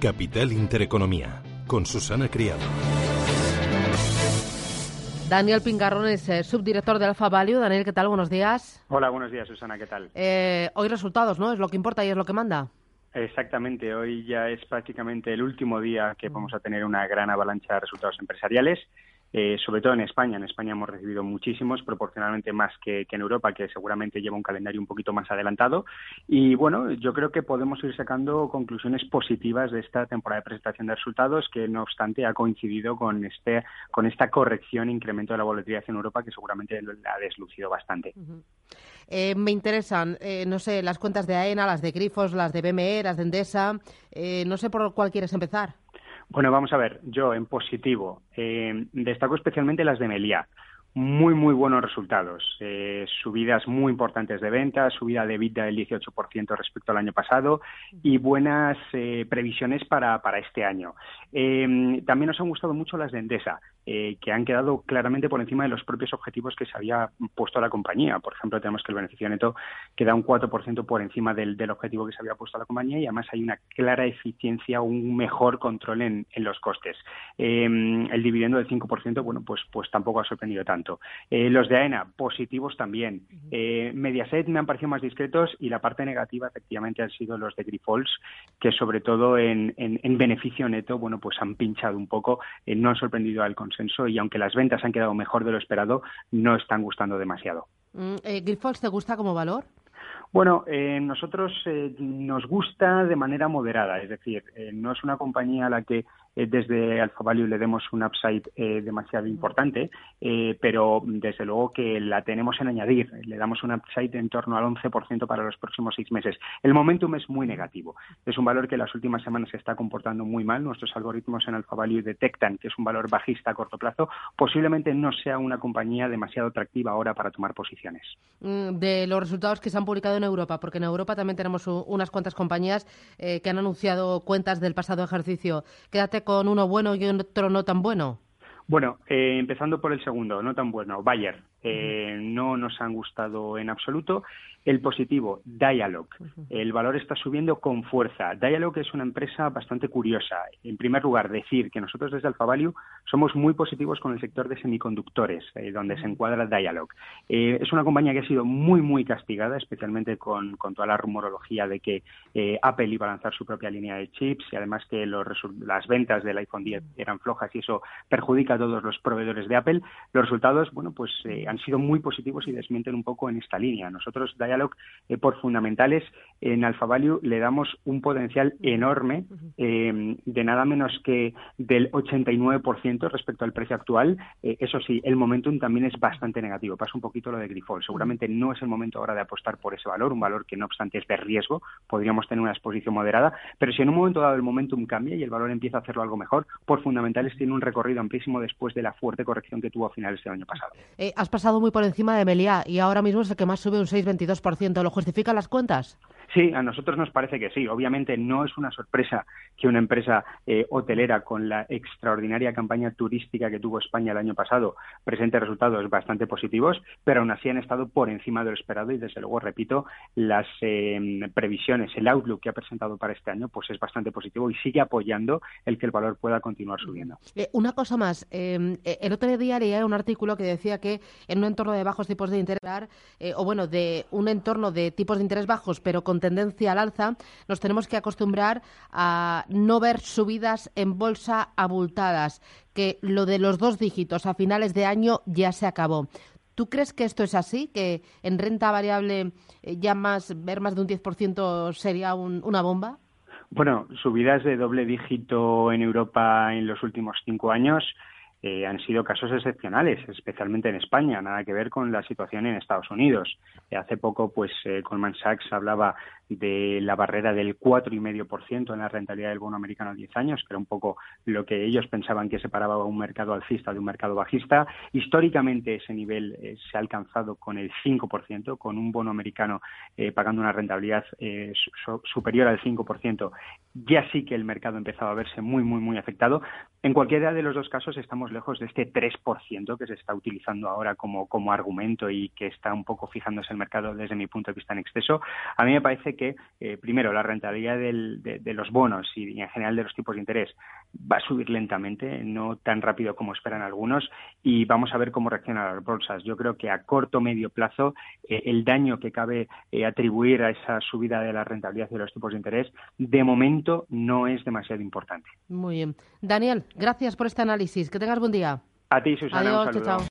Capital Intereconomía, con Susana Criado. Daniel Pingarrón es eh, subdirector de Alfa Value. Daniel, ¿qué tal? Buenos días. Hola, buenos días, Susana, ¿qué tal? Eh, hoy resultados, ¿no? Es lo que importa y es lo que manda. Exactamente, hoy ya es prácticamente el último día que vamos a tener una gran avalancha de resultados empresariales. Eh, sobre todo en España. En España hemos recibido muchísimos, proporcionalmente más que, en Europa, que seguramente lleva un calendario un poquito más adelantado. Y bueno, yo creo que podemos ir sacando conclusiones positivas de esta temporada de presentación de resultados, que no obstante ha coincidido con, este, con esta corrección, incremento de la volatilidad en Europa, que seguramente la ha deslucido bastante. Eh, me interesan, eh, no sé, las cuentas de AENA, las de Grifos, las de BME, las de Endesa. no sé por cuál quieres empezar. Bueno, vamos a ver, yo en positivo eh, destaco especialmente las de Meliá. Muy, muy buenos resultados. Eh, subidas muy importantes de ventas, subida de vida del 18% respecto al año pasado y buenas eh, previsiones para, para este año. también nos han gustado mucho las de Endesa. Eh, que han quedado claramente por encima de los propios objetivos que se había puesto la compañía. Por ejemplo, tenemos que el beneficio neto queda un 4% por encima del, objetivo que se había puesto la compañía y además hay una clara eficiencia, un mejor control en, los costes. Em, el dividendo del 5%, bueno, pues, pues tampoco ha sorprendido tanto. Eh, los de AENA, positivos también. Eh, Mediaset me han parecido más discretos y la parte negativa, efectivamente, han sido los de Grifols, que sobre todo en, beneficio neto, bueno, pues han pinchado un poco, no han sorprendido al y aunque las ventas han quedado mejor de lo esperado, no están gustando demasiado. Mm, eh, ¿te gusta como valor? Bueno, eh, nosotros eh, nos gusta de manera moderada, es decir, eh, no es una compañía a la que desde Alfa Value le demos un upside demasiado importante, pero desde luego que la tenemos en añadir, le damos un upside en torno al 11% para los próximos seis meses. El momentum es muy negativo, es un valor que las últimas semanas se está comportando muy mal, nuestros algoritmos en Alfa Value detectan que es un valor bajista a corto plazo, posiblemente no sea una compañía demasiado atractiva ahora para tomar posiciones. Mm, de los resultados que se han publicado en Europa? Porque en Europa también tenemos unas cuantas compañías eh, que han anunciado cuentas del pasado ejercicio. Quédate con uno bueno y otro no tan bueno. Bueno, eh, empezando por el segundo, no tan bueno, Bayer. Eh, no nos han gustado en absoluto. El positivo, Dialog. El valor está subiendo con fuerza. Dialog es una empresa bastante curiosa. En primer lugar, decir que nosotros desde Alfa Value somos muy positivos con el sector de semiconductores, eh, donde se encuadra Dialog. Eh, es una compañía que ha sido muy, muy castigada, especialmente con, toda la rumorología de que eh, Apple iba a lanzar su propia línea de chips y además que las ventas del iPhone 10 eran flojas y eso perjudica a todos los proveedores de Apple. Los resultados, bueno, pues han sido muy positivos y desmienten un poco en esta línea. Nosotros, Dialog, eh, por fundamentales, en Alfa Value le damos un potencial enorme eh, de nada menos que del 89% respecto al precio actual. Eh, eso sí, el momentum también es bastante negativo. Pasa un poquito lo de Grifol. Seguramente no es el momento ahora de apostar por ese valor, un valor que no obstante es de riesgo. Podríamos tener una exposición moderada, pero si en un momento dado el momentum cambia y el valor empieza a hacerlo algo mejor, por fundamentales tiene un recorrido amplísimo después de la fuerte corrección que tuvo a finales del año pasado. has pasado muy por encima de Meliá y ahora mismo es el que más sube un 6,22%. ¿Lo justifican las cuentas? Sí, a nosotros nos parece que sí. Obviamente no es una sorpresa que una empresa eh, hotelera con la extraordinaria campaña turística que tuvo España el año pasado presente resultados bastante positivos, pero aún así han estado por encima de lo esperado y desde luego, repito, las em, previsiones, el outlook que ha presentado para este año pues es bastante positivo y sigue apoyando el que el valor pueda continuar subiendo. Eh, una cosa más, em, eh, el otro día leía un artículo que decía que en un entorno de bajos tipos de interés, o bueno, de un entorno de tipos de interés bajos, pero con tendencia al alza, nos tenemos que acostumbrar a no ver subidas en bolsa abultadas, que lo de los dos dígitos a finales de año ya se acabó. ¿Tú crees que esto es así? ¿Que en renta variable eh, ya más, ver más de un 10% sería una bomba? Bueno, subidas de doble dígito en Europa en los últimos cinco años eh, han sido casos excepcionales, especialmente en España, nada que ver con la situación en Estados Unidos. Eh, hace poco, pues, eh, Goldman Sachs hablaba de la barrera del 4,5% en la rentabilidad del bono americano a 10 años, que era un poco lo que ellos pensaban que separaba un mercado alcista de un mercado bajista. Históricamente ese nivel se ha alcanzado con el 5%, con un bono americano pagando una rentabilidad superior al 5%. Ya sí que el mercado empezaba a verse muy, muy, muy afectado. En cualquiera de los dos casos estamos lejos de este 3% que se está utilizando ahora como, como argumento y que está un poco fijándose el mercado desde mi punto de vista en exceso. A mí me parece que, eh, primero, la rentabilidad de, de, los bonos y en general de los tipos de interés va a subir lentamente, no tan rápido como esperan algunos, y vamos a ver cómo reaccionan las bolsas. Yo creo que a corto medio plazo eh, el daño que cabe eh, atribuir a esa subida de la rentabilidad de los tipos de interés de momento no es demasiado importante. Muy bien. Daniel, gracias por este análisis. Que tengas buen día. A ti, Susana. Adiós, un saludo.